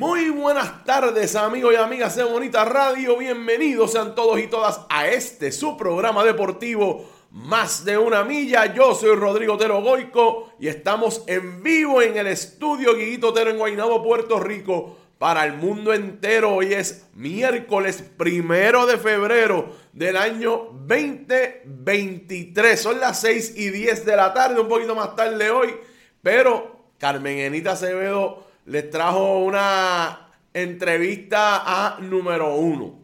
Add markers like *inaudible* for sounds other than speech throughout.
Muy buenas tardes amigos y amigas de Bonita Radio, bienvenidos sean todos y todas a este su programa deportivo Más de una milla. Yo soy Rodrigo Otero Goico y estamos en vivo en el estudio Guiguito Otero en Guaynabo, Puerto Rico para el mundo entero. Hoy es miércoles primero de febrero del año 2023. Son las 6 y 10 de la tarde, un poquito más tarde hoy, pero Carmen Enita Acevedo les trajo una entrevista a número uno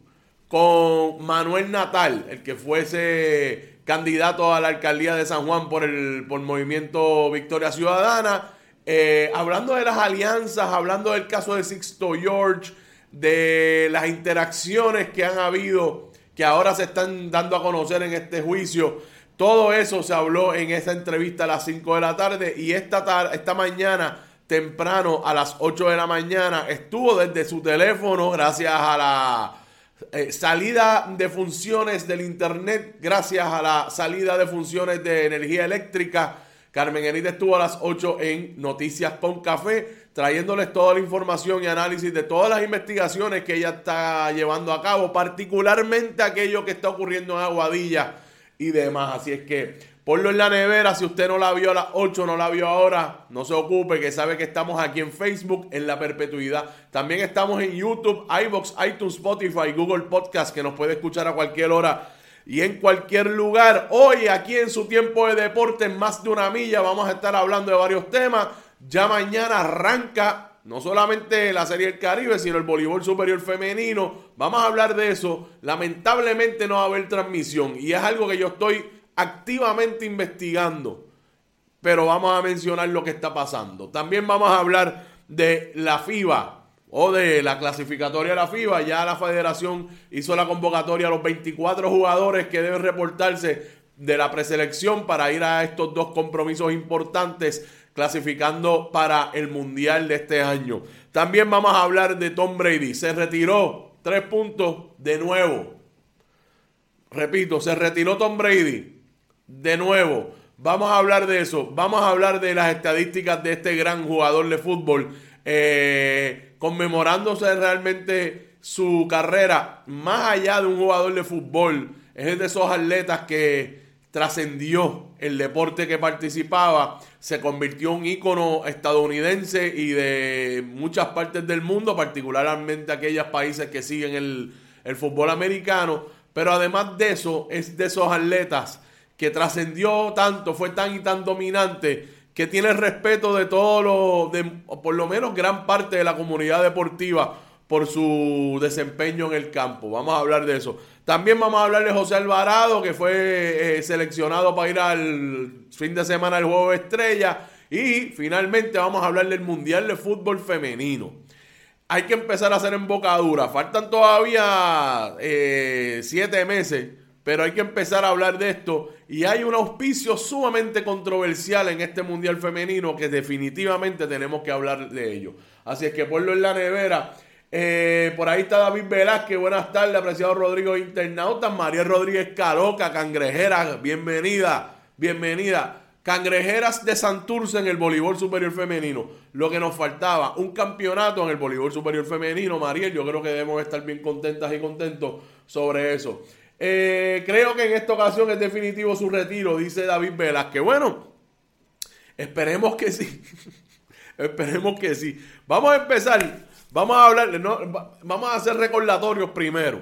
con Manuel Natal, el que fuese candidato a la alcaldía de San Juan por el por Movimiento Victoria Ciudadana, eh, hablando de las alianzas, hablando del caso de Sixto George, de las interacciones que han habido, que ahora se están dando a conocer en este juicio. Todo eso se habló en esa entrevista a las 5 de la tarde y esta, esta mañana temprano a las 8 de la mañana. Estuvo desde su teléfono gracias a la eh, salida de funciones del internet, gracias a la salida de funciones de energía eléctrica. Carmen Enita estuvo a las 8 en Noticias con Café, trayéndoles toda la información y análisis de todas las investigaciones que ella está llevando a cabo, particularmente aquello que está ocurriendo en Aguadilla y demás. Así es que Ponlo en la nevera. Si usted no la vio a las 8, no la vio ahora, no se ocupe, que sabe que estamos aquí en Facebook en la perpetuidad. También estamos en YouTube, iBox, iTunes, Spotify, Google Podcast, que nos puede escuchar a cualquier hora y en cualquier lugar. Hoy, aquí en su tiempo de deporte, en más de una milla, vamos a estar hablando de varios temas. Ya mañana arranca no solamente la Serie del Caribe, sino el voleibol superior femenino. Vamos a hablar de eso. Lamentablemente no va a haber transmisión y es algo que yo estoy activamente investigando. Pero vamos a mencionar lo que está pasando. También vamos a hablar de la FIBA o de la clasificatoria de la FIBA. Ya la federación hizo la convocatoria a los 24 jugadores que deben reportarse de la preselección para ir a estos dos compromisos importantes clasificando para el Mundial de este año. También vamos a hablar de Tom Brady. Se retiró tres puntos de nuevo. Repito, se retiró Tom Brady de nuevo. Vamos a hablar de eso. Vamos a hablar de las estadísticas de este gran jugador de fútbol. Eh, conmemorándose realmente su carrera más allá de un jugador de fútbol. Es de esos atletas que trascendió el deporte que participaba, se convirtió en un ícono estadounidense y de muchas partes del mundo, particularmente aquellos países que siguen el, el fútbol americano. Pero además de eso, es de esos atletas que trascendió tanto, fue tan y tan dominante, que tiene el respeto de todos los, por lo menos gran parte de la comunidad deportiva por su desempeño en el campo. Vamos a hablar de eso. También vamos a hablar de José Alvarado, que fue eh, seleccionado para ir al fin de semana del Juego de Estrella. Y finalmente vamos a hablar del Mundial de Fútbol Femenino. Hay que empezar a hacer embocadura. Faltan todavía eh, siete meses, pero hay que empezar a hablar de esto. Y hay un auspicio sumamente controversial en este Mundial Femenino que definitivamente tenemos que hablar de ello. Así es que ponlo en la nevera eh, por ahí está David Velázquez, buenas tardes, apreciado Rodrigo Internauta, María Rodríguez Caroca, cangrejera, bienvenida, bienvenida. Cangrejeras de Santurce en el voleibol superior femenino. Lo que nos faltaba, un campeonato en el voleibol superior femenino, Mariel. Yo creo que debemos estar bien contentas y contentos sobre eso. Eh, creo que en esta ocasión es definitivo su retiro, dice David Velázquez. Bueno, esperemos que sí. *laughs* esperemos que sí. Vamos a empezar Vamos a hablar, vamos a hacer recordatorios primero.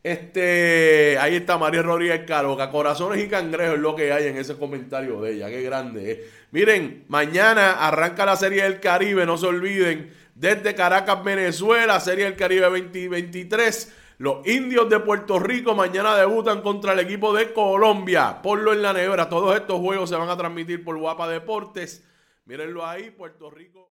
Este, ahí está María Rodríguez Caroca, corazones y cangrejos es lo que hay en ese comentario de ella, qué grande. Eh. Miren, mañana arranca la Serie del Caribe, no se olviden, desde Caracas, Venezuela, Serie del Caribe 2023. Los indios de Puerto Rico mañana debutan contra el equipo de Colombia. Ponlo en la nevera. Todos estos juegos se van a transmitir por Guapa Deportes. Mírenlo ahí, Puerto Rico.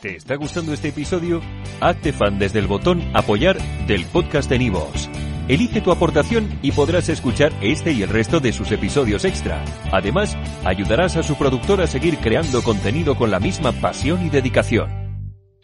¿Te está gustando este episodio? Hazte fan desde el botón Apoyar del podcast de Nivos. Elige tu aportación y podrás escuchar este y el resto de sus episodios extra. Además, ayudarás a su productor a seguir creando contenido con la misma pasión y dedicación.